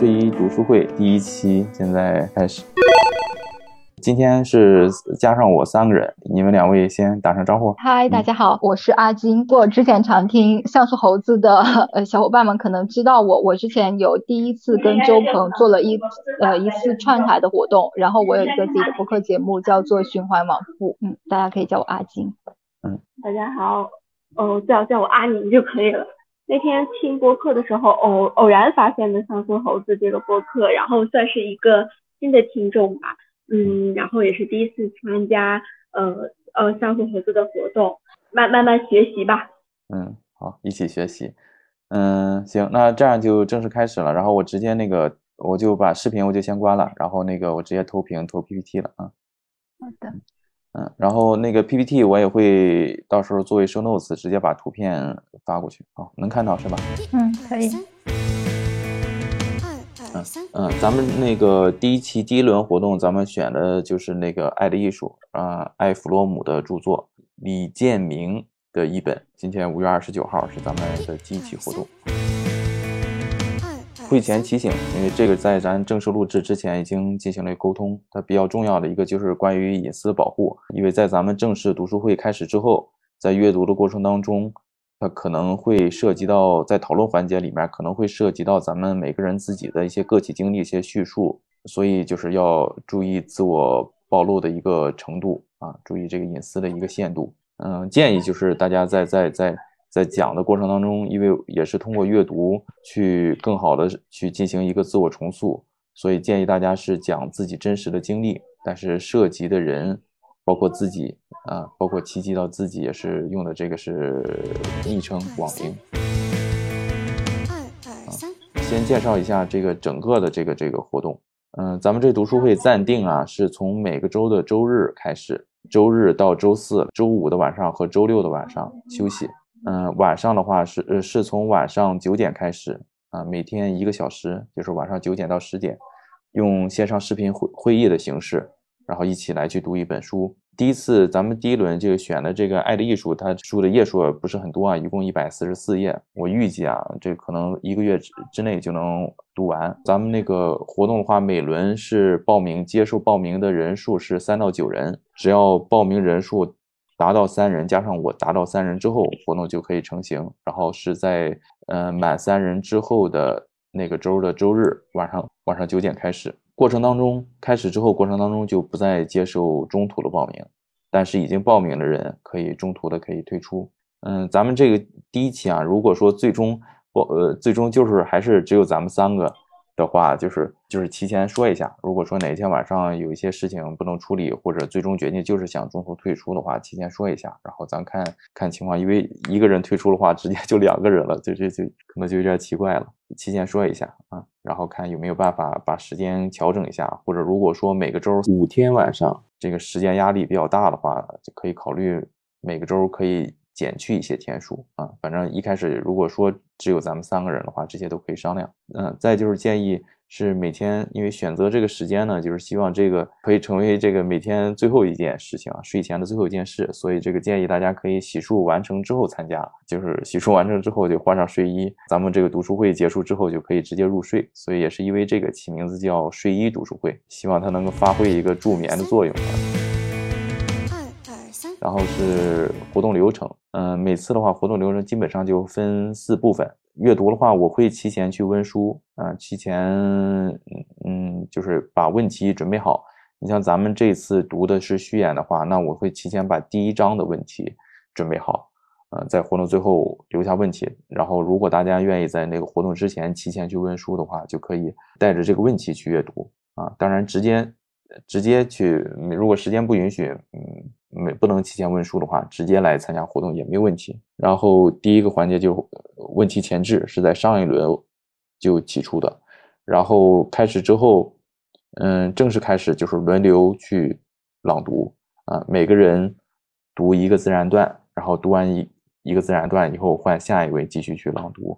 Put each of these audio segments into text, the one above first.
睡衣读书会第一期现在开始。今天是加上我三个人，你们两位先打声招呼。嗨，大家好，我是阿金。过之前常听像素猴子的呃小伙伴们可能知道我，我之前有第一次跟周鹏做了一呃一次串台的活动，然后我有一个自己的播客节目叫做循环往复，嗯，大家可以叫我阿金。嗯，大家好，哦，最好叫我阿宁就可以了。那天听播客的时候，偶偶然发现的乡村猴子这个播客，然后算是一个新的听众吧。嗯，然后也是第一次参加呃呃乡村猴子的活动，慢慢慢学习吧。嗯，好，一起学习。嗯，行，那这样就正式开始了。然后我直接那个，我就把视频我就先关了，然后那个我直接投屏投 PPT 了啊。好的。嗯，然后那个 PPT 我也会到时候作为 show notes 直接把图片发过去。好，能看到是吧？嗯，可以。嗯，咱们那个第一期第一轮活动，咱们选的就是那个《爱的艺术》啊，艾弗洛姆的著作，李建明的一本。今天五月二十九号是咱们的第一期活动。会前提醒，因为这个在咱正式录制之前已经进行了沟通，它比较重要的一个就是关于隐私保护，因为在咱们正式读书会开始之后，在阅读的过程当中。它可能会涉及到在讨论环节里面，可能会涉及到咱们每个人自己的一些个体经历、一些叙述，所以就是要注意自我暴露的一个程度啊，注意这个隐私的一个限度。嗯，建议就是大家在在在在讲的过程当中，因为也是通过阅读去更好的去进行一个自我重塑，所以建议大家是讲自己真实的经历，但是涉及的人。包括自己啊，包括提及到自己也是用的这个是昵称网名。啊，先介绍一下这个整个的这个这个活动。嗯，咱们这读书会暂定啊，是从每个周的周日开始，周日到周四，周五的晚上和周六的晚上休息。嗯，晚上的话是呃是从晚上九点开始啊，每天一个小时，就是晚上九点到十点，用线上视频会会议的形式，然后一起来去读一本书。第一次咱们第一轮就选的这个《爱的艺术》，它书的页数不是很多啊，一共一百四十四页。我预计啊，这可能一个月之之内就能读完。咱们那个活动的话，每轮是报名接受报名的人数是三到九人，只要报名人数达到三人，加上我达到三人之后，活动就可以成型。然后是在呃满三人之后的那个周的周日晚上晚上九点开始。过程当中，开始之后，过程当中就不再接受中途的报名，但是已经报名的人可以中途的可以退出。嗯，咱们这个第一期啊，如果说最终报呃最终就是还是只有咱们三个。的话就是就是提前说一下，如果说哪天晚上有一些事情不能处理，或者最终决定就是想中途退出的话，提前说一下，然后咱看看情况，因为一个人退出的话，直接就两个人了，就就就可能就有点奇怪了。提前说一下啊，然后看有没有办法把时间调整一下，或者如果说每个周五天晚上这个时间压力比较大的话，就可以考虑每个周可以减去一些天数啊。反正一开始如果说。只有咱们三个人的话，这些都可以商量。嗯，再就是建议是每天，因为选择这个时间呢，就是希望这个可以成为这个每天最后一件事情啊，睡前的最后一件事。所以这个建议大家可以洗漱完成之后参加，就是洗漱完成之后就换上睡衣，咱们这个读书会结束之后就可以直接入睡。所以也是因为这个起名字叫睡衣读书会，希望它能够发挥一个助眠的作用。然后是活动流程，嗯，每次的话，活动流程基本上就分四部分。阅读的话，我会提前去温书，啊，提前，嗯，就是把问题准备好。你像咱们这次读的是序言的话，那我会提前把第一章的问题准备好，嗯，在活动最后留下问题。然后，如果大家愿意在那个活动之前提前去温书的话，就可以带着这个问题去阅读，啊，当然直接直接去，如果时间不允许，嗯。没不能提前问书的话，直接来参加活动也没问题。然后第一个环节就问题前置是在上一轮就提出的，然后开始之后，嗯，正式开始就是轮流去朗读啊，每个人读一个自然段，然后读完一一个自然段以后换下一位继续去朗读。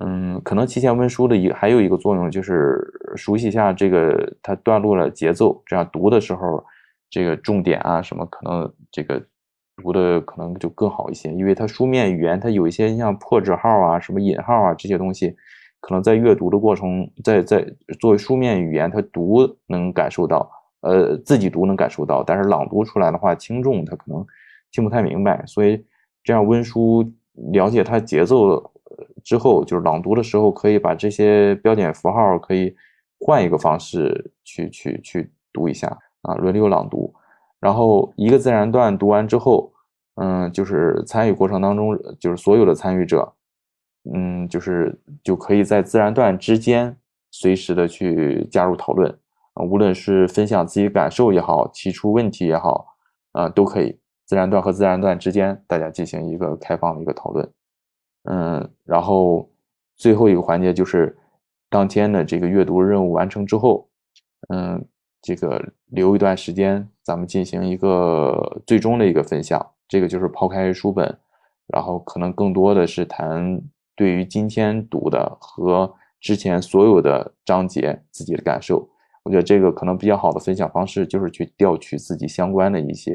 嗯，可能提前问书的一还有一个作用就是熟悉一下这个它段落的节奏，这样读的时候。这个重点啊，什么可能这个读的可能就更好一些，因为它书面语言它有一些像破折号啊、什么引号啊这些东西，可能在阅读的过程，在在作为书面语言，他读能感受到，呃，自己读能感受到，但是朗读出来的话，轻重他可能听不太明白，所以这样温书了解它节奏之后，就是朗读的时候可以把这些标点符号可以换一个方式去去去读一下。啊，轮流朗读，然后一个自然段读完之后，嗯，就是参与过程当中，就是所有的参与者。嗯，就是就可以在自然段之间随时的去加入讨论啊，无论是分享自己感受也好，提出问题也好，啊，都可以。自然段和自然段之间，大家进行一个开放的一个讨论。嗯，然后最后一个环节就是当天的这个阅读任务完成之后，嗯，这个留一段时间，咱们进行一个最终的一个分享。这个就是抛开书本，然后可能更多的是谈。对于今天读的和之前所有的章节自己的感受，我觉得这个可能比较好的分享方式就是去调取自己相关的一些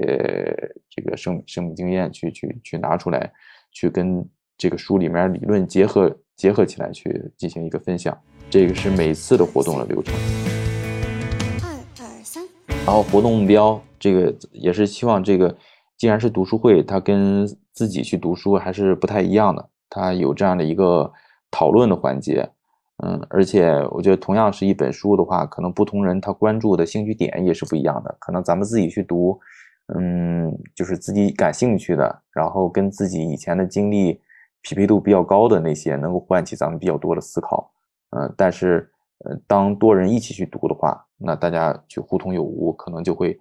这个生生命经验，去去去拿出来，去跟这个书里面理论结合结合起来去进行一个分享。这个是每次的活动的流程。然后活动目标这个也是希望这个既然是读书会，它跟自己去读书还是不太一样的。它有这样的一个讨论的环节，嗯，而且我觉得同样是一本书的话，可能不同人他关注的兴趣点也是不一样的。可能咱们自己去读，嗯，就是自己感兴趣的，然后跟自己以前的经历匹配度比较高的那些，能够唤起咱们比较多的思考，嗯，但是，呃，当多人一起去读的话，那大家去互通有无，可能就会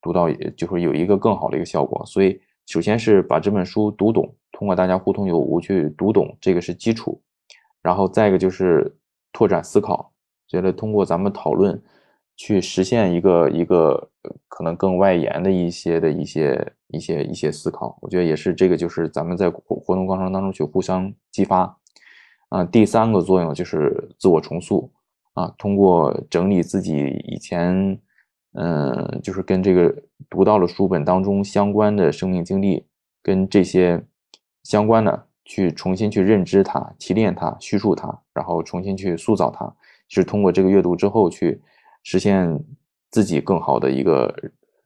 读到，就会有一个更好的一个效果。所以，首先是把这本书读懂。通过大家互通有无去读懂，这个是基础，然后再一个就是拓展思考，觉得通过咱们讨论去实现一个一个可能更外延的一些的一些一些一些思考，我觉得也是这个就是咱们在活活动过程当中去互相激发。啊，第三个作用就是自我重塑啊，通过整理自己以前嗯，就是跟这个读到了书本当中相关的生命经历跟这些。相关的去重新去认知它、提炼它、叙述它，然后重新去塑造它，是通过这个阅读之后去实现自己更好的一个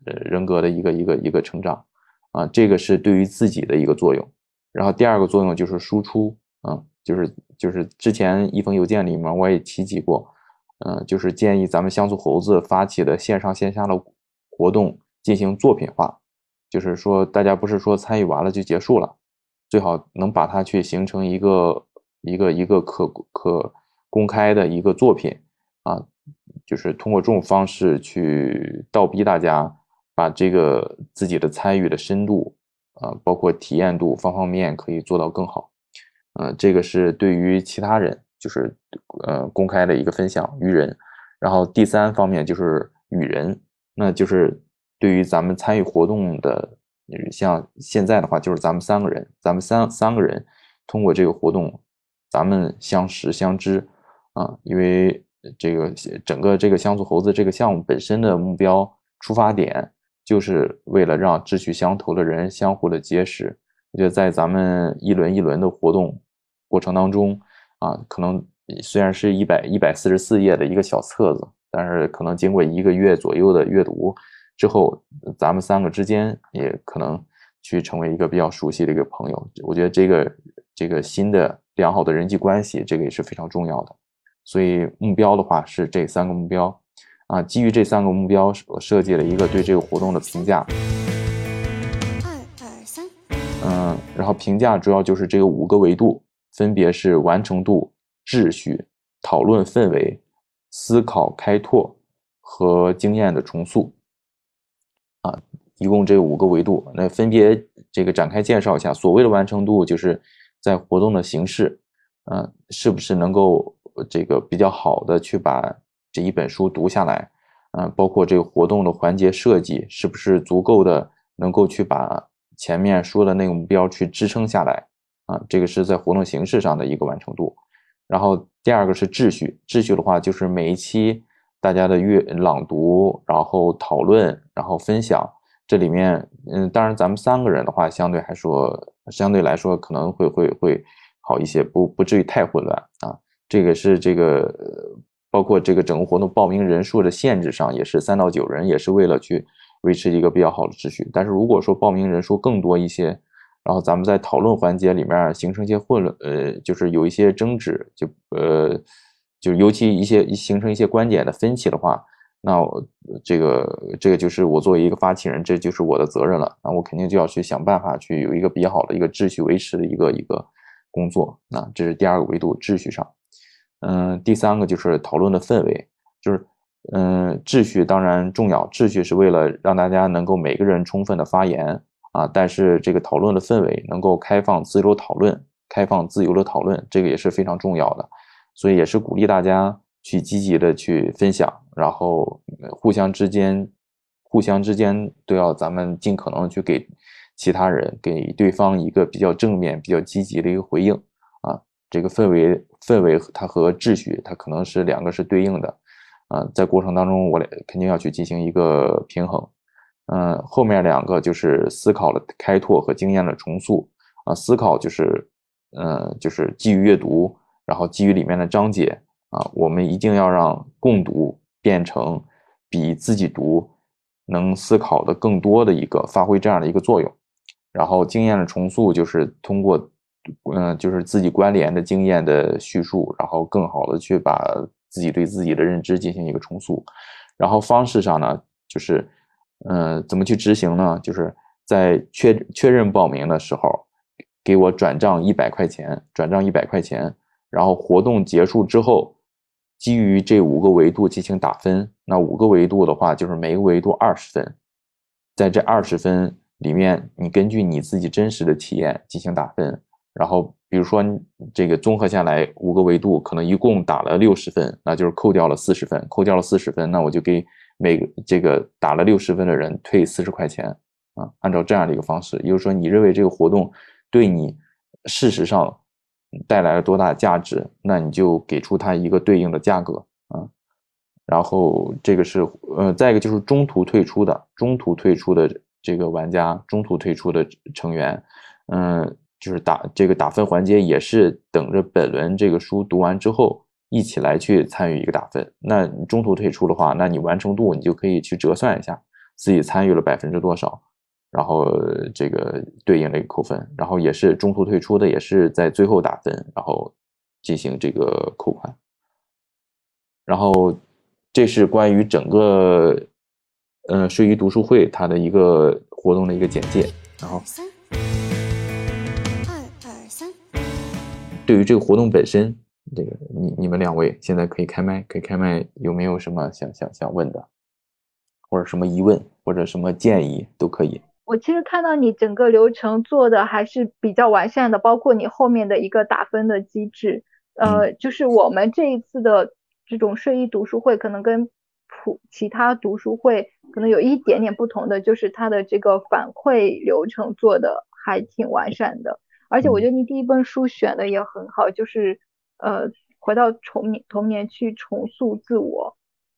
呃人格的一个一个一个成长啊，这个是对于自己的一个作用。然后第二个作用就是输出啊，就是就是之前一封邮件里面我也提及过，嗯，就是建议咱们像素猴子发起的线上线下的活动进行作品化，就是说大家不是说参与完了就结束了。最好能把它去形成一个一个一个可可公开的一个作品啊，就是通过这种方式去倒逼大家把这个自己的参与的深度啊，包括体验度方方面面可以做到更好。嗯，这个是对于其他人就是呃公开的一个分享于人，然后第三方面就是与人，那就是对于咱们参与活动的。像现在的话，就是咱们三个人，咱们三三个人通过这个活动，咱们相识相知啊。因为这个整个这个像素猴子这个项目本身的目标出发点，就是为了让志趣相投的人相互的结识。我觉得在咱们一轮一轮的活动过程当中啊，可能虽然是一百一百四十四页的一个小册子，但是可能经过一个月左右的阅读。之后，咱们三个之间也可能去成为一个比较熟悉的一个朋友。我觉得这个这个新的良好的人际关系，这个也是非常重要的。所以目标的话是这三个目标啊。基于这三个目标，我设计了一个对这个活动的评价。二二三，嗯，然后评价主要就是这个五个维度，分别是完成度、秩序、讨论氛围、思考开拓和经验的重塑。啊，一共这五个维度，那分别这个展开介绍一下。所谓的完成度，就是在活动的形式，嗯，是不是能够这个比较好的去把这一本书读下来，嗯，包括这个活动的环节设计，是不是足够的能够去把前面说的那个目标去支撑下来，啊，这个是在活动形式上的一个完成度。然后第二个是秩序，秩序的话就是每一期。大家的阅朗读，然后讨论，然后分享，这里面，嗯，当然咱们三个人的话，相对还说，相对来说可能会会会好一些，不不至于太混乱啊。这个是这个包括这个整个活动报名人数的限制上也是三到九人，也是为了去维持一个比较好的秩序。但是如果说报名人数更多一些，然后咱们在讨论环节里面形成一些混乱，呃，就是有一些争执，就呃，就尤其一些形成一些观点的分歧的话。那我这个这个就是我作为一个发起人，这就是我的责任了。那我肯定就要去想办法去有一个比较好的一个秩序维持的一个一个工作。那这是第二个维度，秩序上。嗯，第三个就是讨论的氛围，就是嗯，秩序当然重要，秩序是为了让大家能够每个人充分的发言啊。但是这个讨论的氛围能够开放自由讨论，开放自由的讨论，这个也是非常重要的。所以也是鼓励大家。去积极的去分享，然后互相之间，互相之间都要咱们尽可能去给其他人，给对方一个比较正面、比较积极的一个回应啊。这个氛围氛围它和秩序它可能是两个是对应的啊，在过程当中我肯定要去进行一个平衡。嗯，后面两个就是思考的开拓和经验的重塑啊，思考就是嗯就是基于阅读，然后基于里面的章节。啊，我们一定要让共读变成比自己读能思考的更多的一个发挥这样的一个作用。然后经验的重塑就是通过，嗯，就是自己关联的经验的叙述，然后更好的去把自己对自己的认知进行一个重塑。然后方式上呢，就是，嗯，怎么去执行呢？就是在确确认报名的时候，给我转账一百块钱，转账一百块钱。然后活动结束之后。基于这五个维度进行打分，那五个维度的话，就是每个维度二十分，在这二十分里面，你根据你自己真实的体验进行打分。然后，比如说这个综合下来五个维度，可能一共打了六十分，那就是扣掉了四十分，扣掉了四十分，那我就给每个这个打了六十分的人退四十块钱啊。按照这样的一个方式，也就是说，你认为这个活动对你事实上。带来了多大价值，那你就给出它一个对应的价格啊。然后这个是呃，再一个就是中途退出的，中途退出的这个玩家，中途退出的成员，嗯，就是打这个打分环节也是等着本轮这个书读完之后一起来去参与一个打分。那中途退出的话，那你完成度你就可以去折算一下自己参与了百分之多少。然后这个对应的一个扣分，然后也是中途退出的，也是在最后打分，然后进行这个扣款。然后这是关于整个呃睡衣读书会它的一个活动的一个简介。然后三二二三，对于这个活动本身，这个你你们两位现在可以开麦，可以开麦，有没有什么想想想问的，或者什么疑问，或者什么建议都可以。我其实看到你整个流程做的还是比较完善的，包括你后面的一个打分的机制。呃，就是我们这一次的这种睡衣读书会，可能跟普其他读书会可能有一点点不同的，就是它的这个反馈流程做的还挺完善的。而且我觉得你第一本书选的也很好，就是呃，回到童年童年去重塑自我，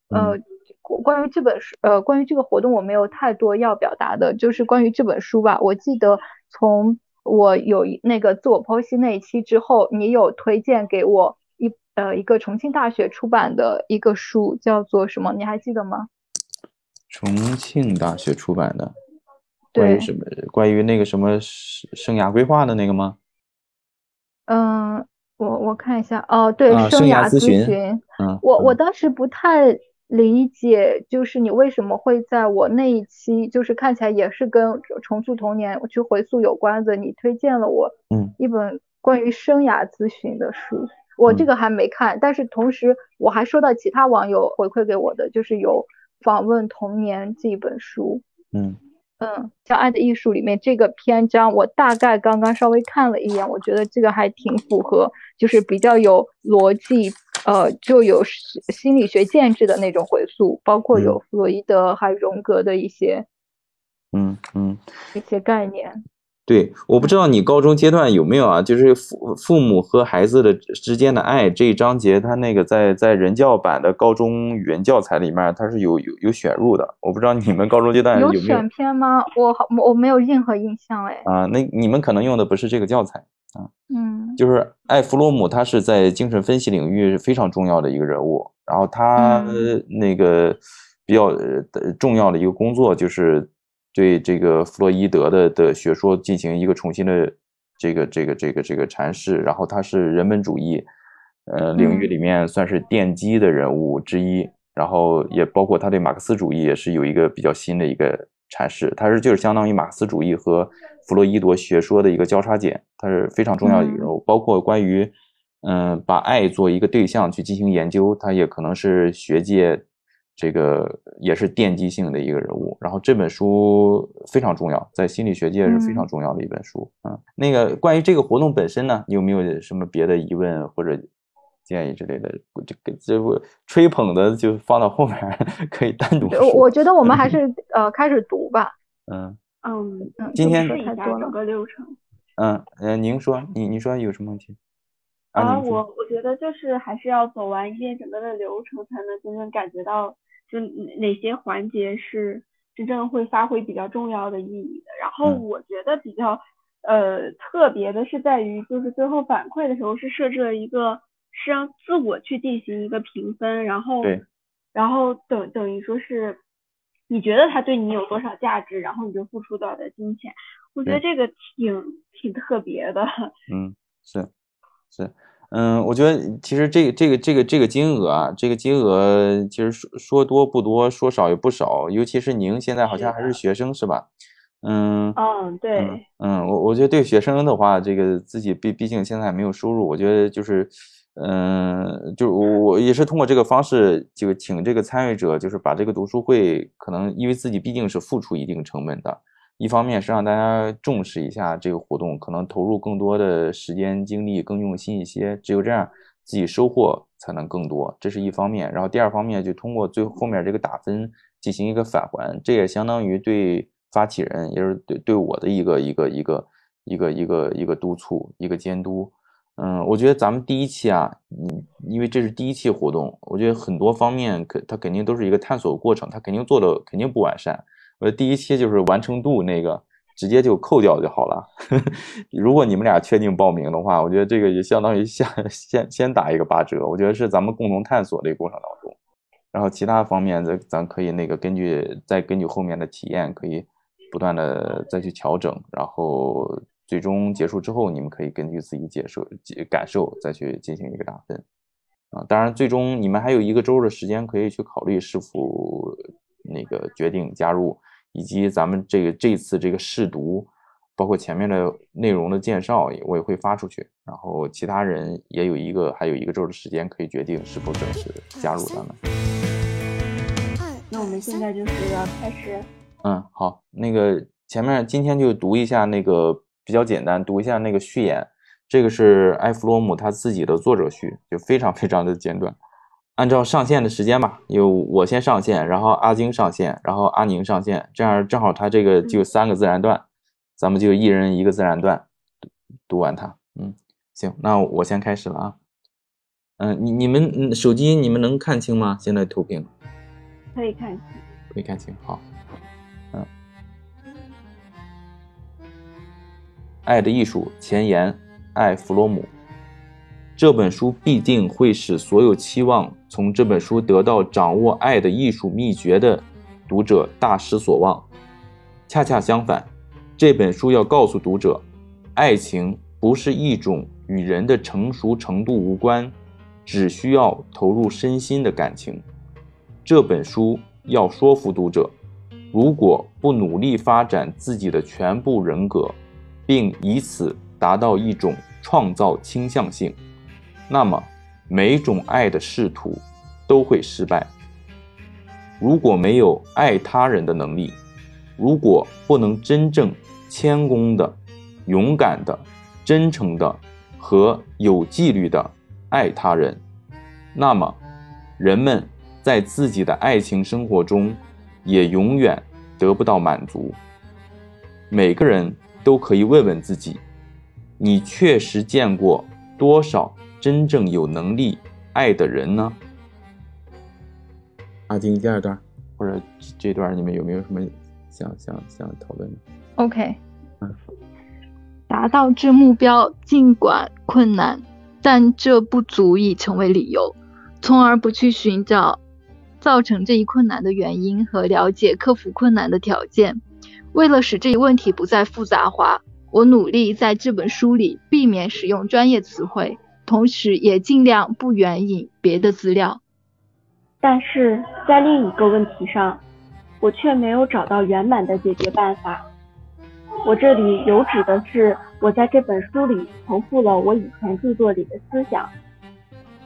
呃。关于这本书，呃，关于这个活动，我没有太多要表达的，就是关于这本书吧。我记得从我有那个自我剖析那一期之后，你有推荐给我一呃一个重庆大学出版的一个书，叫做什么？你还记得吗？重庆大学出版的，关于什么？关于那个什么生生涯规划的那个吗？嗯，我我看一下，哦，对，生涯咨询。嗯，我我当时不太。理解就是你为什么会在我那一期，就是看起来也是跟重塑童年去回溯有关的，你推荐了我嗯一本关于生涯咨询的书，我这个还没看，但是同时我还收到其他网友回馈给我的，就是有访问童年这一本书，嗯。嗯，叫《爱的艺术》里面这个篇章，我大概刚刚稍微看了一眼，我觉得这个还挺符合，就是比较有逻辑，呃，就有心理学建制的那种回溯，包括有弗洛伊德还有荣格的一些，嗯嗯，一些概念。对，我不知道你高中阶段有没有啊？就是父父母和孩子的之间的爱这一章节，它那个在在人教版的高中语文教材里面，它是有有有选入的。我不知道你们高中阶段有没有选篇吗？我好我没有任何印象哎。啊，那你们可能用的不是这个教材啊，嗯，就是艾弗洛姆，他是在精神分析领域非常重要的一个人物。然后他那个比较重要的一个工作，就是对这个弗洛伊德的的学说进行一个重新的这个这个这个这个阐释。然后他是人本主义呃领域里面算是奠基的人物之一。然后也包括他对马克思主义也是有一个比较新的一个阐释。他是就是相当于马克思主义和弗洛伊德学说的一个交叉点，他是非常重要的一个人物。包括关于。嗯，把爱做一个对象去进行研究，他也可能是学界这个也是奠基性的一个人物。然后这本书非常重要，在心理学界是非常重要的一本书。嗯，那个关于这个活动本身呢，你有没有什么别的疑问或者建议之类的？这个这不吹捧的就放到后面 可以单独。我我觉得我们还 是呃开始读吧。嗯嗯嗯，今天太多整个流程。嗯嗯，您说你你说有什么问题？啊，我我觉得就是还是要走完一遍整个的流程，才能真正感觉到就哪些环节是真正会发挥比较重要的意义的。然后我觉得比较呃特别的是在于，就是最后反馈的时候是设置了一个是让自我去进行一个评分，然后然后等等于说是你觉得他对你有多少价值，然后你就付出多少的金钱。我觉得这个挺挺特别的。嗯，是是。嗯，我觉得其实这个这个这个这个金额啊，这个金额其实说说多不多，说少也不少。尤其是您现在好像还是学生是吧？嗯嗯，对，嗯，我我觉得对学生的话，这个自己毕毕竟现在没有收入，我觉得就是，嗯，就我我也是通过这个方式，就请这个参与者，就是把这个读书会，可能因为自己毕竟是付出一定成本的。一方面是让大家重视一下这个活动，可能投入更多的时间精力，更用心一些。只有这样，自己收获才能更多，这是一方面。然后第二方面，就通过最后面这个打分进行一个返还，这也相当于对发起人，也是对对我的一个一个一个一个一个一个督促，一个监督。嗯，我觉得咱们第一期啊，嗯，因为这是第一期活动，我觉得很多方面肯它肯定都是一个探索过程，它肯定做的肯定不完善。我第一期就是完成度那个直接就扣掉就好了。如果你们俩确定报名的话，我觉得这个也相当于先先先打一个八折。我觉得是咱们共同探索这个过程当中，然后其他方面咱咱可以那个根据再根据后面的体验，可以不断的再去调整，然后最终结束之后，你们可以根据自己接受感受再去进行一个打分啊。当然，最终你们还有一个周的时间可以去考虑是否那个决定加入。以及咱们这个这次这个试读，包括前面的内容的介绍，我也会发出去。然后其他人也有一个还有一个周的时间可以决定是否正式加入咱们。那我们现在就是要开始。嗯，好，那个前面今天就读一下那个比较简单，读一下那个序言。这个是埃弗罗姆他自己的作者序，就非常非常的简短。按照上线的时间吧，有我先上线，然后阿晶上线，然后阿宁上线，这样正好他这个就三个自然段，咱们就一人一个自然段读完它。嗯，行，那我先开始了啊。嗯，你你们手机你们能看清吗？现在投屏可以看清，可以看清。好，嗯，爱的艺术前言，爱弗罗姆。这本书必定会使所有期望从这本书得到掌握爱的艺术秘诀的读者大失所望。恰恰相反，这本书要告诉读者，爱情不是一种与人的成熟程度无关，只需要投入身心的感情。这本书要说服读者，如果不努力发展自己的全部人格，并以此达到一种创造倾向性。那么，每种爱的试图都会失败。如果没有爱他人的能力，如果不能真正谦恭的、勇敢的、真诚的和有纪律的爱他人，那么人们在自己的爱情生活中也永远得不到满足。每个人都可以问问自己：你确实见过多少？真正有能力爱的人呢？阿金，第二段或者这段，你们有没有什么想想想讨论的？OK，嗯达到这目标尽管困难，但这不足以成为理由，从而不去寻找造成这一困难的原因和了解克服困难的条件。为了使这一问题不再复杂化，我努力在这本书里避免使用专业词汇，同时也尽量不援引别的资料。但是在另一个问题上，我却没有找到圆满的解决办法。我这里有指的是，我在这本书里重复了我以前著作里的思想。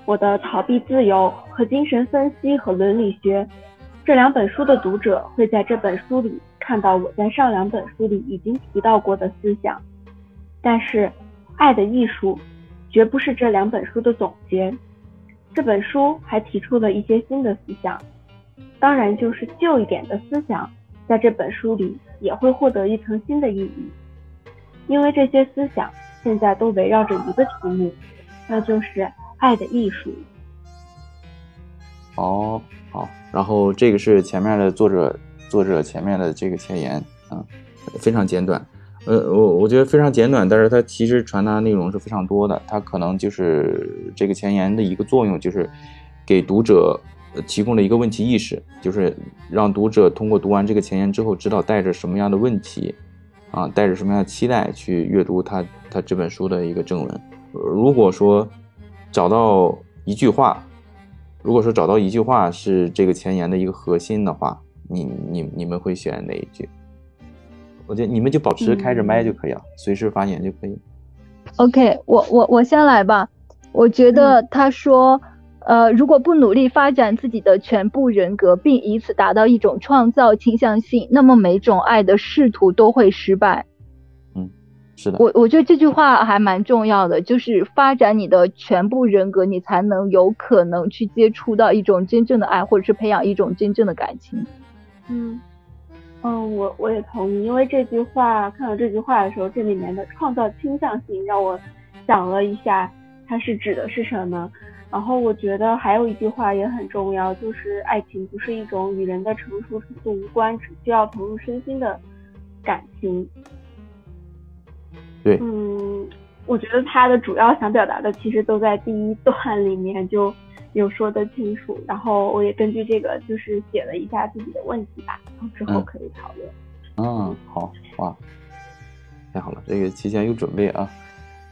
我的逃避自由和精神分析和伦理学这两本书的读者会在这本书里看到我在上两本书里已经提到过的思想。但是，《爱的艺术》绝不是这两本书的总结。这本书还提出了一些新的思想，当然就是旧一点的思想，在这本书里也会获得一层新的意义，因为这些思想现在都围绕着一个题目，那就是爱的艺术。哦，好，然后这个是前面的作者，作者前面的这个前言啊，非常简短。呃，我我觉得非常简短，但是它其实传达内容是非常多的。它可能就是这个前言的一个作用，就是给读者提供了一个问题意识，就是让读者通过读完这个前言之后，知道带着什么样的问题，啊，带着什么样的期待去阅读他他这本书的一个正文。如果说找到一句话，如果说找到一句话是这个前言的一个核心的话，你你你们会选哪一句？我觉得你们就保持开着麦就可以了，随时发言就可以。OK，我我我先来吧。我觉得他说，呃，如果不努力发展自己的全部人格，并以此达到一种创造倾向性，那么每种爱的试图都会失败。嗯，是的。我我觉得这句话还蛮重要的，就是发展你的全部人格，你才能有可能去接触到一种真正的爱，或者是培养一种真正的感情。嗯。嗯，我我也同意，因为这句话看到这句话的时候，这里面的创造倾向性让我想了一下，它是指的是什么。然后我觉得还有一句话也很重要，就是爱情不是一种与人的成熟程度无关，只需要投入身心的感情。对，嗯，我觉得他的主要想表达的其实都在第一段里面就。有说得清楚，然后我也根据这个就是写了一下自己的问题吧，然后之后可以讨论。嗯，好哇，太好了，这个提前有准备啊。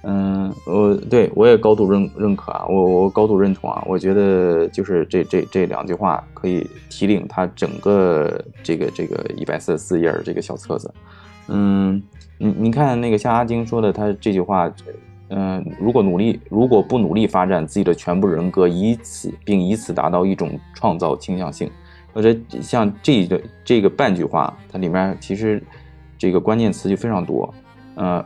嗯，我对我也高度认认可啊，我我高度认同啊，我觉得就是这这这两句话可以提领他整个这个这个一百四十四页这个小册子。嗯，你你看那个像阿晶说的，他这句话。嗯，如果努力，如果不努力发展自己的全部人格，以此并以此达到一种创造倾向性，或者像这个这个半句话，它里面其实这个关键词就非常多。呃，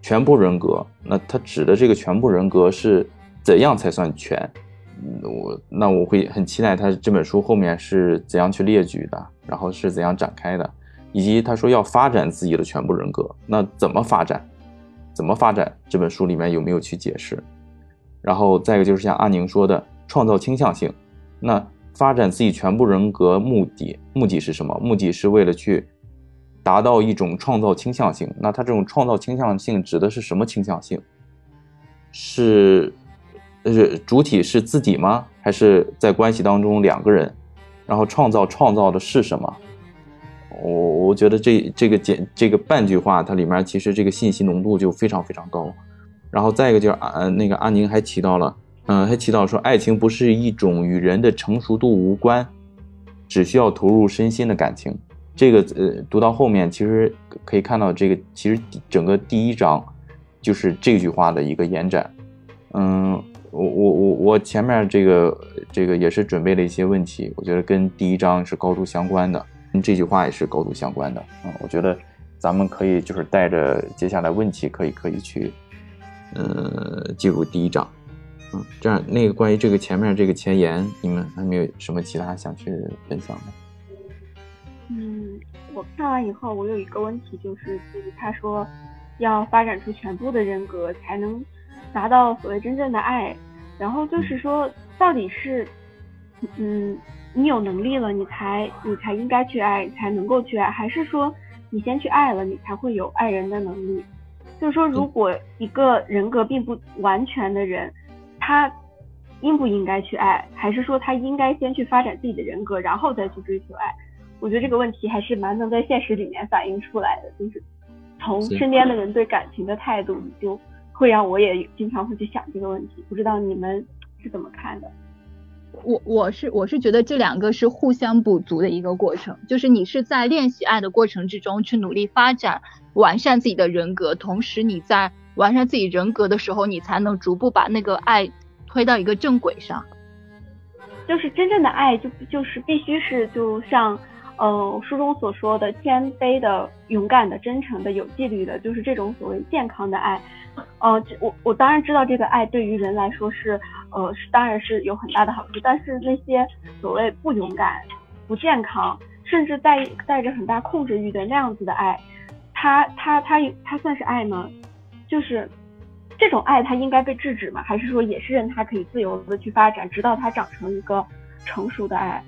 全部人格，那它指的这个全部人格是怎样才算全？我那我会很期待他这本书后面是怎样去列举的，然后是怎样展开的，以及他说要发展自己的全部人格，那怎么发展？怎么发展？这本书里面有没有去解释？然后再一个就是像阿宁说的，创造倾向性。那发展自己全部人格目的，目的是什么？目的是为了去达到一种创造倾向性。那他这种创造倾向性指的是什么倾向性？是，呃，主体是自己吗？还是在关系当中两个人？然后创造创造的是什么？我我觉得这这个简这个半句话，它里面其实这个信息浓度就非常非常高。然后再一个就是啊，那个阿宁还提到了，嗯，还提到说，爱情不是一种与人的成熟度无关，只需要投入身心的感情。这个呃，读到后面其实可以看到，这个其实整个第一章就是这句话的一个延展。嗯，我我我我前面这个这个也是准备了一些问题，我觉得跟第一章是高度相关的。跟这句话也是高度相关的，嗯，我觉得咱们可以就是带着接下来问题，可以可以去，呃，进入第一章，嗯，这样那个关于这个前面这个前言，你们还没有什么其他想去分享的？嗯，我看完以后，我有一个问题，就是就是他说要发展出全部的人格才能达到所谓真正的爱，然后就是说到底是，嗯。你有能力了，你才你才应该去爱，才能够去爱，还是说你先去爱了，你才会有爱人的能力？就是说，如果一个人格并不完全的人，他应不应该去爱，还是说他应该先去发展自己的人格，然后再去追求爱？我觉得这个问题还是蛮能在现实里面反映出来的，就是从身边的人对感情的态度，就会让我也经常会去想这个问题。不知道你们是怎么看的？我我是我是觉得这两个是互相补足的一个过程，就是你是在练习爱的过程之中去努力发展完善自己的人格，同时你在完善自己人格的时候，你才能逐步把那个爱推到一个正轨上。就是真正的爱，就就是必须是就像。呃，书中所说的谦卑的、勇敢的、真诚的、有纪律的，就是这种所谓健康的爱。呃，我我当然知道这个爱对于人来说是，呃，是当然是有很大的好处。但是那些所谓不勇敢、不健康，甚至带带着很大控制欲的那样子的爱，它它它它算是爱吗？就是这种爱，它应该被制止吗？还是说也是任它可以自由的去发展，直到它长成一个成熟的爱？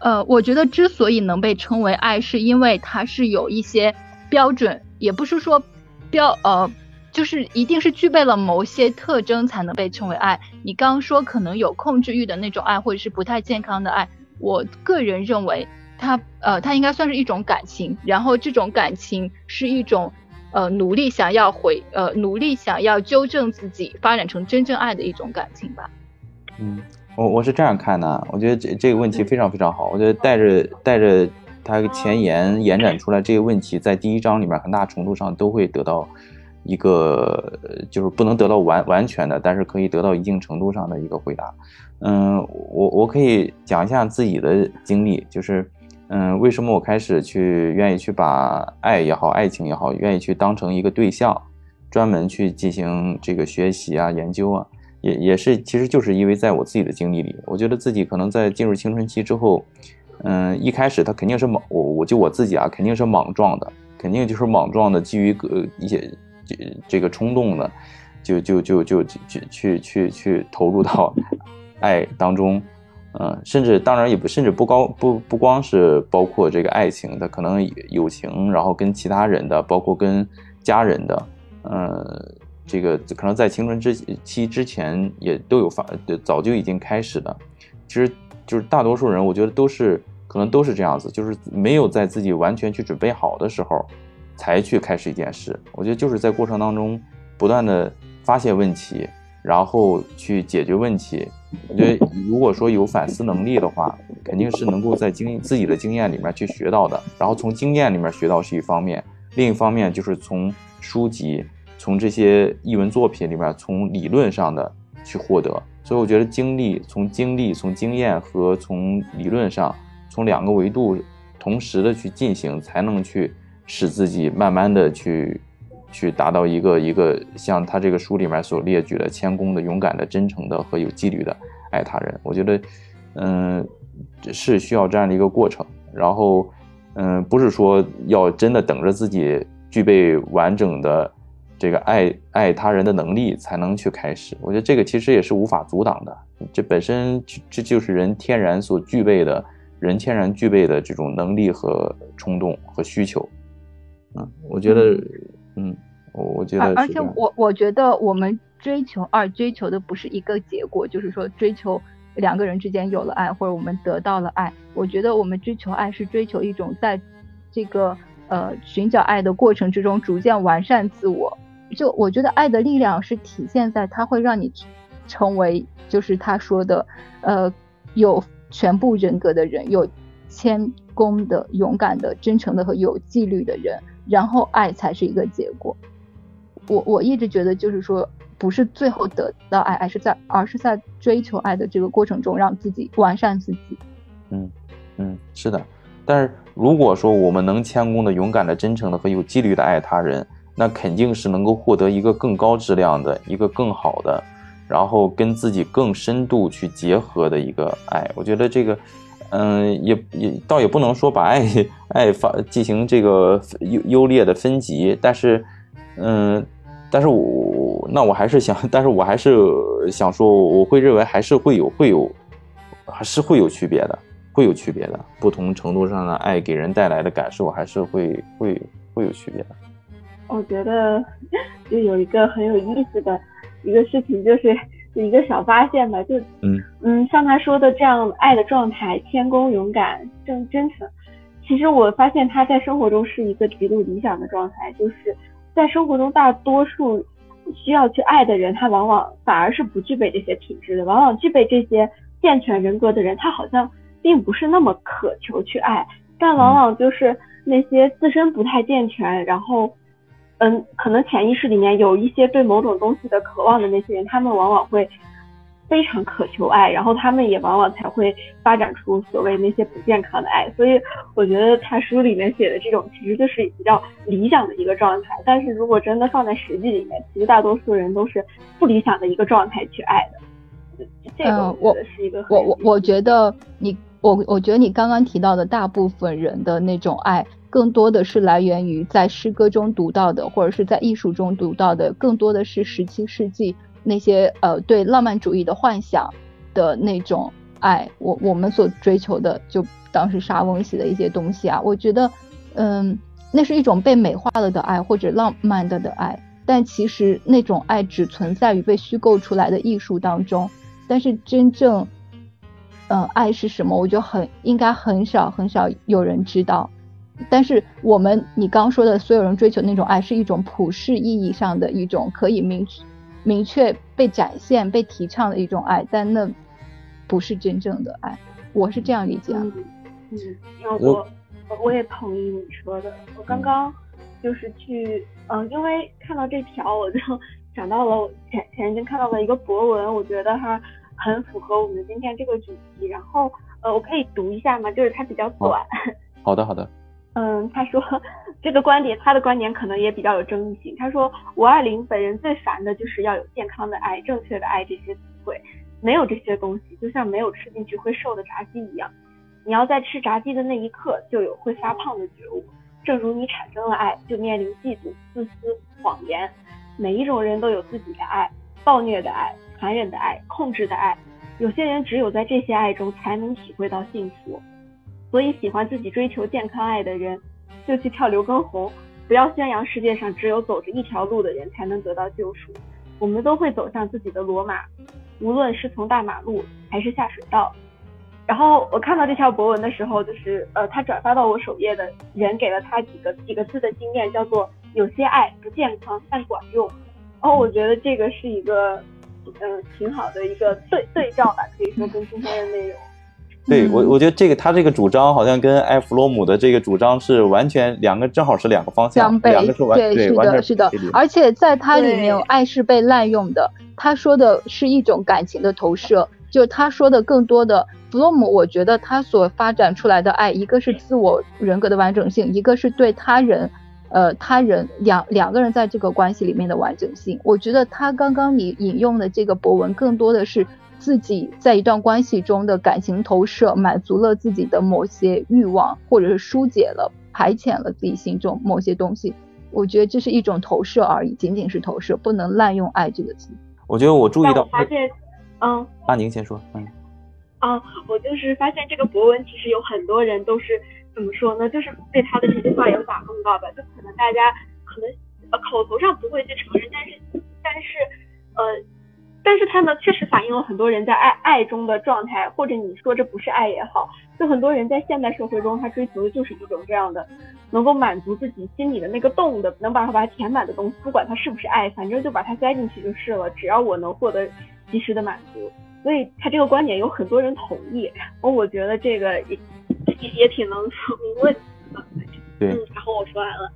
呃，我觉得之所以能被称为爱，是因为它是有一些标准，也不是说标呃，就是一定是具备了某些特征才能被称为爱。你刚刚说可能有控制欲的那种爱，或者是不太健康的爱，我个人认为它呃，它应该算是一种感情，然后这种感情是一种呃努力想要回呃努力想要纠正自己，发展成真正爱的一种感情吧。嗯。我我是这样看的，我觉得这这个问题非常非常好。我觉得带着带着它前沿延展出来这个问题，在第一章里面很大程度上都会得到一个，就是不能得到完完全的，但是可以得到一定程度上的一个回答。嗯，我我可以讲一下自己的经历，就是嗯，为什么我开始去愿意去把爱也好，爱情也好，愿意去当成一个对象，专门去进行这个学习啊、研究啊。也也是，其实就是因为在我自己的经历里，我觉得自己可能在进入青春期之后，嗯，一开始他肯定是莽，我我就我自己啊，肯定是莽撞的，肯定就是莽撞的，基于个一些这个冲动呢，就就就就去去去去投入到爱当中，嗯，甚至当然也不甚至不高不不光是包括这个爱情的，可能友情，然后跟其他人的，包括跟家人的，嗯。这个可能在青春之期之前也都有发，早就已经开始了。其实就是大多数人，我觉得都是可能都是这样子，就是没有在自己完全去准备好的时候才去开始一件事。我觉得就是在过程当中不断的发现问题，然后去解决问题。我觉得如果说有反思能力的话，肯定是能够在经自己的经验里面去学到的。然后从经验里面学到是一方面，另一方面就是从书籍。从这些译文作品里面，从理论上的去获得，所以我觉得经历、从经历、从经验和从理论上，从两个维度同时的去进行，才能去使自己慢慢的去去达到一个一个像他这个书里面所列举的谦恭的、勇敢的、真诚的和有纪律的爱他人。我觉得，嗯，是需要这样的一个过程。然后，嗯，不是说要真的等着自己具备完整的。这个爱爱他人的能力才能去开始，我觉得这个其实也是无法阻挡的。这本身这就是人天然所具备的，人天然具备的这种能力和冲动和需求。嗯，我觉得，嗯，我我觉得，而且我我觉得我们追求爱，追求的不是一个结果，就是说追求两个人之间有了爱，或者我们得到了爱。我觉得我们追求爱是追求一种在这个呃寻找爱的过程之中逐渐完善自我。就我觉得爱的力量是体现在它会让你成为，就是他说的，呃，有全部人格的人，有谦恭的、勇敢的、真诚的和有纪律的人，然后爱才是一个结果。我我一直觉得就是说，不是最后得到爱，而是在而是在追求爱的这个过程中，让自己完善自己。嗯嗯，是的。但是如果说我们能谦恭的、勇敢的、真诚的和有纪律的爱他人。那肯定是能够获得一个更高质量的一个更好的，然后跟自己更深度去结合的一个爱。我觉得这个，嗯，也也倒也不能说把爱 爱发进行这个优优劣的分级，但是，嗯，但是我那我还是想，但是我还是想说，我会认为还是会有会有，还是会有区别的，会有区别的，不同程度上的爱给人带来的感受还是会会会有区别的。我觉得就有一个很有意思的一个事情，就是一个小发现吧，就嗯嗯，像他说的这样爱的状态，谦恭、勇敢、正真诚。其实我发现他在生活中是一个极度理想的状态，就是在生活中大多数需要去爱的人，他往往反而是不具备这些品质的。往往具备这些健全人格的人，他好像并不是那么渴求去爱，但往往就是那些自身不太健全，然后嗯，可能潜意识里面有一些对某种东西的渴望的那些人，他们往往会。非常渴求爱，然后他们也往往才会发展出所谓那些不健康的爱。所以我觉得他书里面写的这种其实就是比较理想的一个状态。但是如果真的放在实际里面，其实大多数人都是不理想的一个状态去爱的。这个我是一个我我我觉得你我我觉得你刚刚提到的大部分人的那种爱，更多的是来源于在诗歌中读到的，或者是在艺术中读到的，更多的是十七世纪。那些呃对浪漫主义的幻想的那种爱，我我们所追求的，就当时莎翁写的一些东西啊，我觉得，嗯，那是一种被美化了的爱或者浪漫的的爱，但其实那种爱只存在于被虚构出来的艺术当中，但是真正，嗯，爱是什么？我觉得很应该很少很少有人知道，但是我们你刚说的所有人追求那种爱，是一种普世意义上的一种可以明。明确被展现、被提倡的一种爱，但那不是真正的爱，我是这样理解。嗯，嗯，我我也同意你说的。我刚刚就是去，嗯，因为看到这条，我就想到了前前一阵看到了一个博文，我觉得哈很符合我们今天这个主题。然后，呃，我可以读一下吗？就是它比较短。好的，好的。嗯，他说这个观点，他的观点可能也比较有争议性。他说五二零本人最烦的就是要有健康的爱、正确的爱这些词汇，没有这些东西，就像没有吃进去会瘦的炸鸡一样。你要在吃炸鸡的那一刻就有会发胖的觉悟，正如你产生了爱，就面临嫉妒、自私、谎言。每一种人都有自己的爱，暴虐的爱、残忍的爱、控制的爱。有些人只有在这些爱中才能体会到幸福。所以，喜欢自己追求健康爱的人，就去跳刘畊宏，不要宣扬世界上只有走着一条路的人才能得到救赎。我们都会走向自己的罗马，无论是从大马路还是下水道。然后我看到这条博文的时候，就是呃，他转发到我首页的人给了他几个几个字的经验，叫做有些爱不健康但管用。然后我觉得这个是一个嗯挺好的一个对对照吧，可以说跟今天的内容。对我，我觉得这个他这个主张好像跟埃弗罗姆的这个主张是完全两个，正好是两个方向，两个是完对，是的，是的。而且在它里面，爱是被滥用的。他说的是一种感情的投射，就他说的更多的弗洛姆，我觉得他所发展出来的爱，一个是自我人格的完整性，一个是对他人，呃，他人两两个人在这个关系里面的完整性。我觉得他刚刚你引用的这个博文，更多的是。自己在一段关系中的感情投射，满足了自己的某些欲望，或者是疏解了、排遣了自己心中某些东西。我觉得这是一种投射而已，仅仅是投射，不能滥用“爱”这个词。我觉得我注意到，发现，嗯，阿宁先说，嗯，啊，我就是发现这个博文其实有很多人都是怎么说呢？就是被他的这句话有打动到吧？就可能大家可能呃口头上不会去承认，但是但是呃。但是他呢，确实反映了很多人在爱爱中的状态，或者你说这不是爱也好，就很多人在现代社会中，他追求的就是一种这样的，能够满足自己心里的那个洞的，能把它把它填满的东西，不管它是不是爱，反正就把它塞进去就是了，只要我能获得及时的满足。所以他这个观点有很多人同意，我我觉得这个也挺能说明问题的。对，然后我说完了。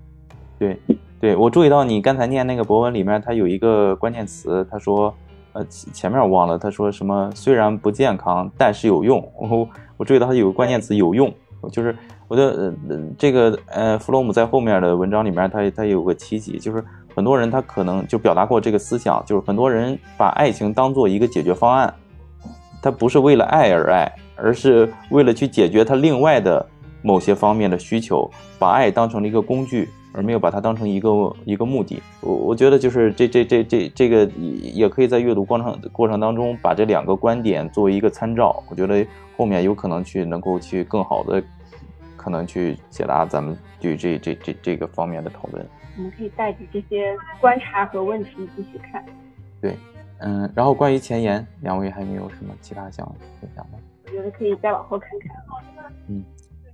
对，对我注意到你刚才念那个博文里面，它有一个关键词，他说。呃，前面我忘了，他说什么？虽然不健康，但是有用。我我注意到他有个关键词“有用”，就是我的呃这个呃弗洛姆在后面的文章里面，他他有个提及，就是很多人他可能就表达过这个思想，就是很多人把爱情当做一个解决方案，他不是为了爱而爱，而是为了去解决他另外的某些方面的需求，把爱当成了一个工具。而没有把它当成一个一个目的，我我觉得就是这这这这这个也可以在阅读过程过程当中把这两个观点作为一个参照，我觉得后面有可能去能够去更好的可能去解答咱们对这这这这个方面的讨论。我们可以带着这些观察和问题继续看。对，嗯，然后关于前言，两位还没有什么其他想分享的？我觉得可以再往后看看。嗯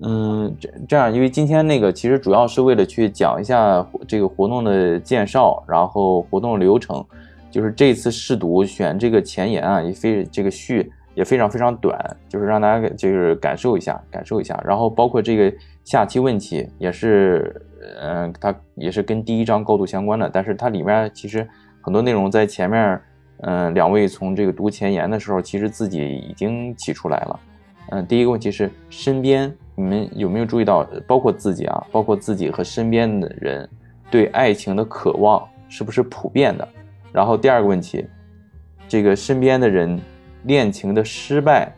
嗯，这这样，因为今天那个其实主要是为了去讲一下这个活动的介绍，然后活动流程，就是这次试读选这个前言啊，也非这个序也非常非常短，就是让大家就是感受一下，感受一下，然后包括这个下期问题也是，嗯，它也是跟第一章高度相关的，但是它里面其实很多内容在前面，嗯，两位从这个读前言的时候，其实自己已经提出来了，嗯，第一个问题是身边。你们有没有注意到，包括自己啊，包括自己和身边的人，对爱情的渴望是不是普遍的？然后第二个问题，这个身边的人恋情的失败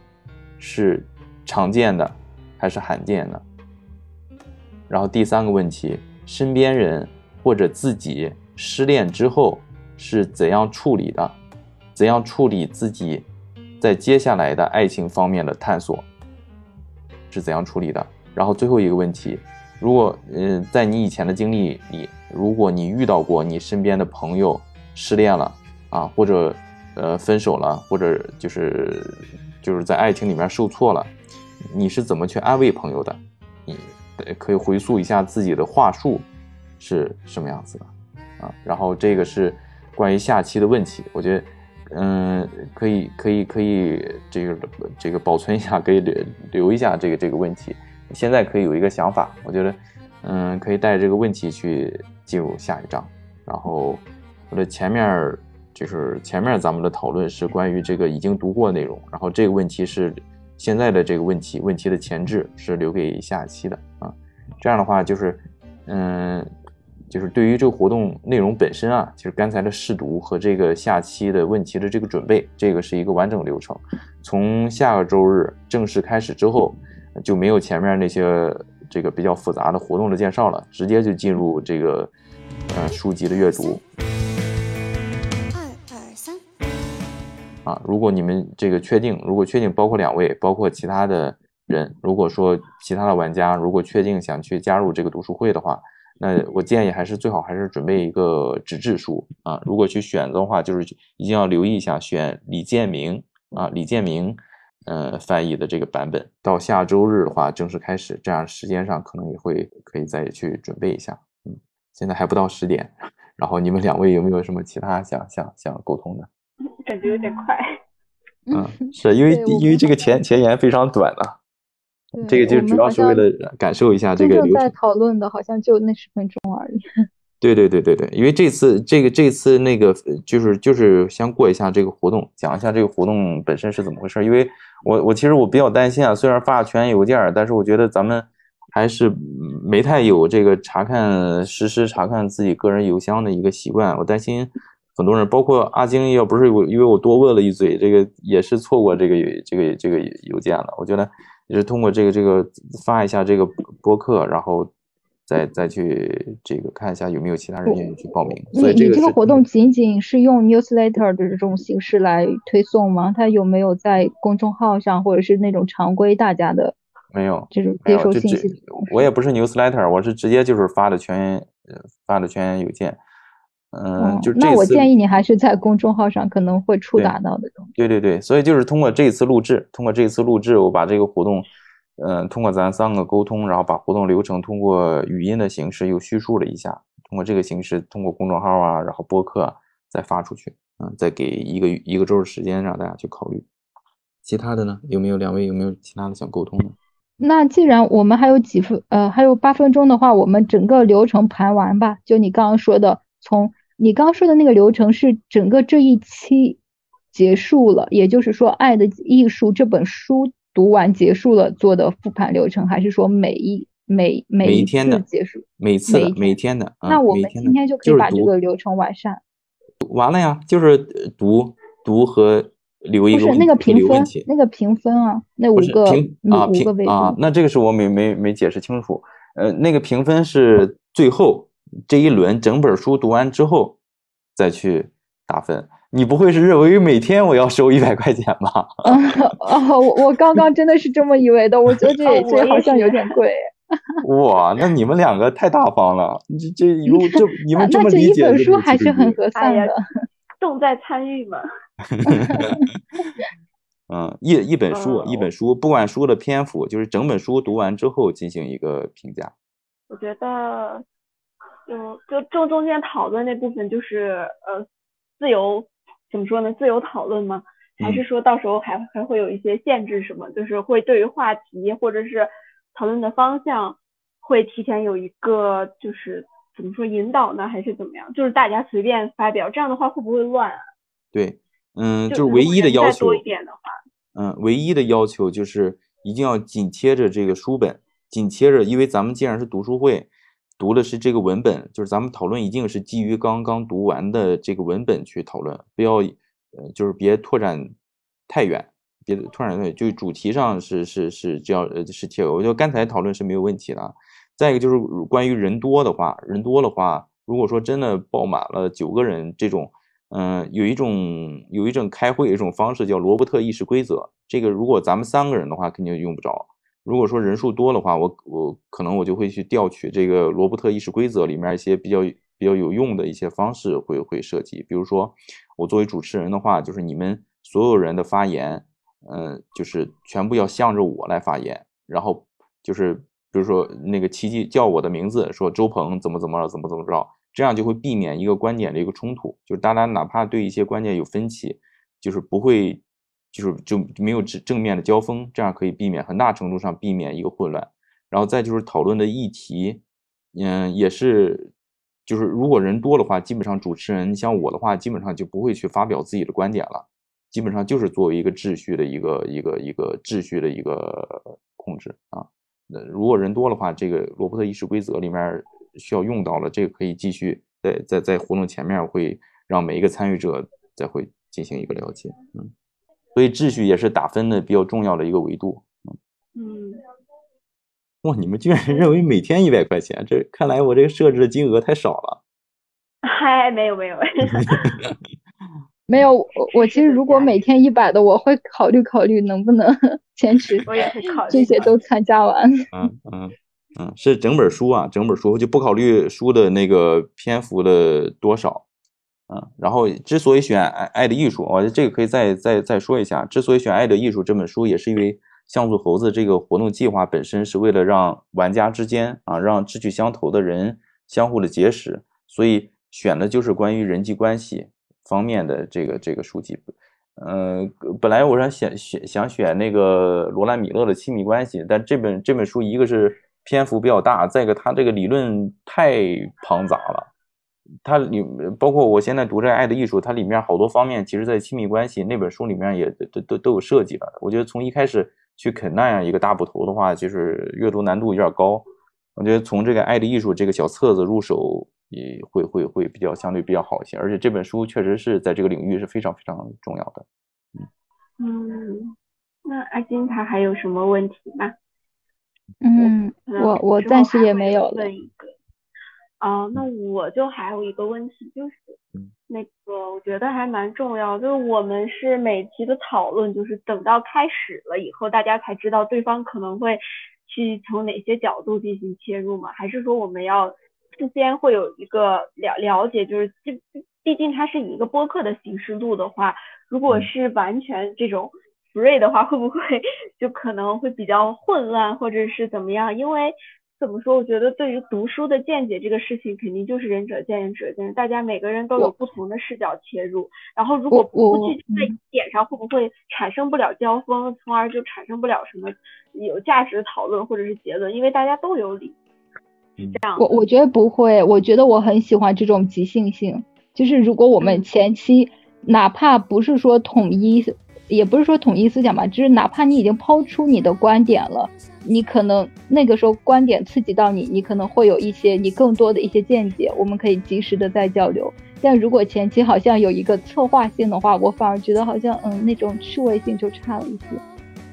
是常见的还是罕见的？然后第三个问题，身边人或者自己失恋之后是怎样处理的？怎样处理自己在接下来的爱情方面的探索？是怎样处理的？然后最后一个问题，如果嗯，在你以前的经历里，如果你遇到过你身边的朋友失恋了啊，或者呃分手了，或者就是就是在爱情里面受挫了，你是怎么去安慰朋友的？你可以回溯一下自己的话术是什么样子的啊？然后这个是关于下期的问题，我觉得。嗯，可以，可以，可以，这个这个保存一下，可以留留一下这个这个问题。现在可以有一个想法，我觉得，嗯，可以带着这个问题去进入下一章。然后，我的前面就是前面咱们的讨论是关于这个已经读过内容，然后这个问题是现在的这个问题，问题的前置是留给下期的啊。这样的话就是，嗯。就是对于这个活动内容本身啊，就是刚才的试读和这个下期的问题的这个准备，这个是一个完整流程。从下个周日正式开始之后，就没有前面那些这个比较复杂的活动的介绍了，直接就进入这个呃书籍的阅读。二二三。啊，如果你们这个确定，如果确定包括两位，包括其他的人，如果说其他的玩家如果确定想去加入这个读书会的话。那我建议还是最好还是准备一个纸质书啊。如果去选择的话，就是一定要留意一下，选李建明啊，李建明，呃，翻译的这个版本。到下周日的话正式开始，这样时间上可能也会可以再去准备一下。嗯，现在还不到十点，然后你们两位有没有什么其他想想想沟通的？感觉有点快。嗯，是因为因为这个前前言非常短啊。这个就主要是为了感受一下这个流程。在讨论的好像就那十分钟而已。对对对对对，因为这次这个这次那个就是就是先过一下这个活动，讲一下这个活动本身是怎么回事。因为我我其实我比较担心啊，虽然发了全邮件，但是我觉得咱们还是没太有这个查看实时查看自己个人邮箱的一个习惯。我担心很多人，包括阿晶，要不是我因为我多问了一嘴，这个也是错过这个这个这个邮件了。我觉得。也是通过这个这个发一下这个播客，然后再再去这个看一下有没有其他人愿意去报名。所以你这个活动仅仅是用 newsletter 的这种形式来推送吗？它有没有在公众号上或者是那种常规大家的？没有，就是接收信息。我也不是 newsletter，我是直接就是发的全发的全邮件。嗯，就那我建议你还是在公众号上可能会触达到的。对对对，所以就是通过这一次录制，通过这一次录制，我把这个活动，嗯，通过咱三个沟通，然后把活动流程通过语音的形式又叙述了一下，通过这个形式，通过公众号啊，然后播客再发出去，嗯，再给一个一个周的时间让大家去考虑。其他的呢，有没有两位有没有其他的想沟通的？那既然我们还有几分，呃，还有八分钟的话，我们整个流程盘完吧。就你刚刚说的，从你刚刚说的那个流程是整个这一期结束了，也就是说，《爱的艺术》这本书读完结束了做的复盘流程，还是说每一每每一天的结束？每次的每天的。那我们今天就可以把这个流程完善。完了呀，就是读读和留一个不是那个评分，那个评分啊，那五个啊评啊，那这个是我没没没解释清楚。呃，那个评分是最后。这一轮整本书读完之后，再去打分。你不会是认为每天我要收一百块钱吧？啊，我我刚刚真的是这么以为的。我觉得这这好像有 点贵。哇，那你们两个太大方了，这这 有这你们这么理解，一本书还是很合算的，重在参与嘛。嗯，一一本书，一本书，不管书的篇幅，就是整本书读完之后进行一个评价。我觉得，就就中中间讨论那部分，就是呃，自由怎么说呢？自由讨论吗？还是说到时候还还会有一些限制？什么？就是会对于话题或者是讨论的方向，会提前有一个就是怎么说引导呢？还是怎么样？就是大家随便发表，这样的话会不会乱啊？对。嗯，就是唯一的要求。多一点的话，嗯，唯一的要求就是一定要紧贴着这个书本，紧贴着，因为咱们既然是读书会，读的是这个文本，就是咱们讨论一定是基于刚刚读完的这个文本去讨论，不要，呃，就是别拓展太远，别拓展太，就主题上是是是这样，呃，是贴。我觉得刚才讨论是没有问题的。再一个就是关于人多的话，人多的话，如果说真的爆满了九个人这种。嗯，有一种有一种开会一种方式叫罗伯特议事规则。这个如果咱们三个人的话，肯定用不着。如果说人数多的话，我我可能我就会去调取这个罗伯特议事规则里面一些比较比较有用的一些方式，会会设计。比如说，我作为主持人的话，就是你们所有人的发言，嗯，就是全部要向着我来发言。然后就是比如说那个奇迹叫我的名字，说周鹏怎么怎么着，怎么怎么着。这样就会避免一个观点的一个冲突，就是大家哪怕对一些观点有分歧，就是不会，就是就没有正正面的交锋，这样可以避免很大程度上避免一个混乱。然后再就是讨论的议题，嗯，也是，就是如果人多的话，基本上主持人像我的话，基本上就不会去发表自己的观点了，基本上就是作为一个秩序的一个一个一个秩序的一个控制啊。那如果人多的话，这个罗伯特议事规则里面。需要用到了，这个可以继续在在在活动前面会让每一个参与者再会进行一个了解，嗯，所以秩序也是打分的比较重要的一个维度，嗯嗯，哇，你们居然认为每天一百块钱，这看来我这个设置的金额太少了。嗨，没有 没有，没有我我其实如果每天一百的，我会考虑考虑能不能 坚持，我也会考虑这些都参加完，嗯嗯。嗯，是整本书啊，整本书就不考虑书的那个篇幅的多少，嗯，然后之所以选《爱爱的艺术》，我觉得这个可以再再再说一下。之所以选《爱的艺术》这本书，也是因为像素猴子这个活动计划本身是为了让玩家之间啊，让志趣相投的人相互的结识，所以选的就是关于人际关系方面的这个这个书籍。嗯，本来我想选选想选那个罗兰米勒的亲密关系，但这本这本书一个是。篇幅比较大，再一个，它这个理论太庞杂了。它里包括我现在读这《爱的艺术》，它里面好多方面，其实在亲密关系那本书里面也都都都有涉及了。我觉得从一开始去啃那样一个大部头的话，就是阅读难度有点高。我觉得从这个《爱的艺术》这个小册子入手，也会会会比较相对比较好一些。而且这本书确实是在这个领域是非常非常重要的。嗯，那阿金他还有什么问题吗？嗯，我我暂时也没有了。问一个，啊，那我就还有一个问题，就是那个我觉得还蛮重要，就是我们是每期的讨论，就是等到开始了以后，大家才知道对方可能会去从哪些角度进行切入吗？还是说我们要事先会有一个了了解？就是毕毕竟它是以一个播客的形式录的话，如果是完全这种。free 的话会不会 就可能会比较混乱，或者是怎么样？因为怎么说，我觉得对于读书的见解这个事情，肯定就是仁者见仁，智者见智，大家每个人都有不同的视角切入。然后如果不去在一点上，会不会产生不了交锋，从而就产生不了什么有价值的讨论或者是结论？因为大家都有理，是这样。我我觉得不会，我觉得我很喜欢这种即兴性，就是如果我们前期哪怕不是说统一。也不是说统一思想吧，就是哪怕你已经抛出你的观点了，你可能那个时候观点刺激到你，你可能会有一些你更多的一些见解，我们可以及时的再交流。但如果前期好像有一个策划性的话，我反而觉得好像嗯那种趣味性就差了一些。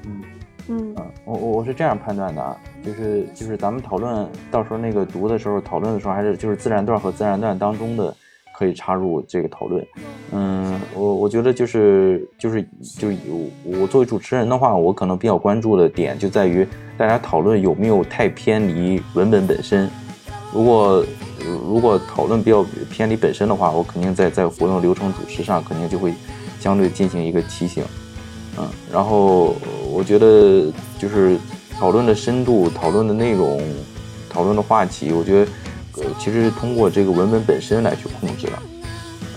嗯嗯我我我是这样判断的啊，就是就是咱们讨论到时候那个读的时候讨论的时候，还是就是自然段和自然段当中的可以插入这个讨论。嗯，我我觉得就是就是就是我作为主持人的话，我可能比较关注的点就在于大家讨论有没有太偏离文本本身。如果如果讨论比较偏离本身的话，我肯定在在活动流程主持上肯定就会相对进行一个提醒。嗯，然后我觉得就是讨论的深度、讨论的内容、讨论的话题，我觉得呃其实是通过这个文本本身来去控制的。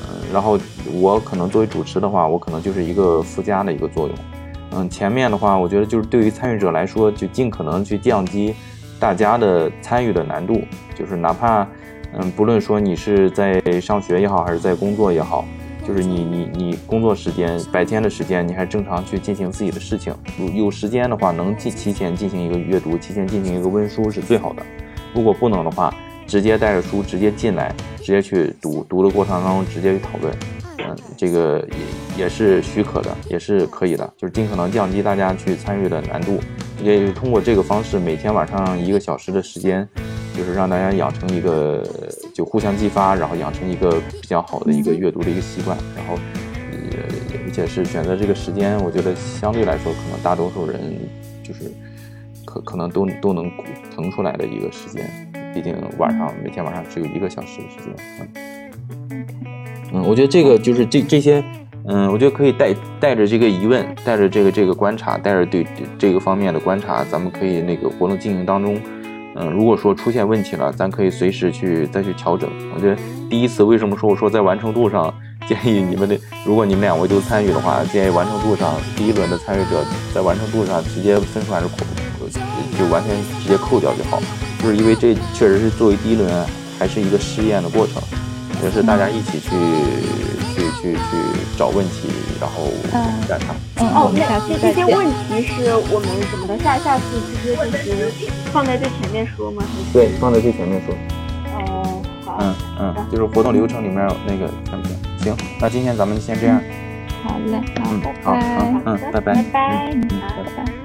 嗯，然后我可能作为主持的话，我可能就是一个附加的一个作用。嗯，前面的话，我觉得就是对于参与者来说，就尽可能去降低大家的参与的难度，就是哪怕嗯，不论说你是在上学也好，还是在工作也好。就是你你你工作时间白天的时间，你还正常去进行自己的事情。有有时间的话，能提提前进行一个阅读，提前进行一个温书是最好的。如果不能的话，直接带着书直接进来，直接去读，读的过程当中直接去讨论，嗯，这个也也是许可的，也是可以的。就是尽可能降低大家去参与的难度，也通过这个方式，每天晚上一个小时的时间。就是让大家养成一个就互相激发，然后养成一个比较好的一个阅读的一个习惯，然后也，而且是选择这个时间，我觉得相对来说，可能大多数人就是可可能都都能腾出来的一个时间，毕竟晚上每天晚上只有一个小时的时间，嗯，嗯，我觉得这个就是这这些，嗯，我觉得可以带带着这个疑问，带着这个这个观察，带着对这个方面的观察，咱们可以那个活动进行当中。嗯，如果说出现问题了，咱可以随时去再去调整。我觉得第一次为什么说我说在完成度上建议你们的，如果你们两位都参与的话，建议完成度上第一轮的参与者在完成度上直接分数还是扣，就完全直接扣掉就好。就是因为这确实是作为第一轮还是一个试验的过程，也是大家一起去去去去找问题，然后干它。哦，那这这些问题是我们怎么的？下下次直接就是放在最前面说吗？对，放在最前面说。哦，好。嗯嗯，就是活动流程里面那个产品。行，那今天咱们先这样。好嘞，嗯，好，嗯，拜拜，拜拜，嗯，拜拜。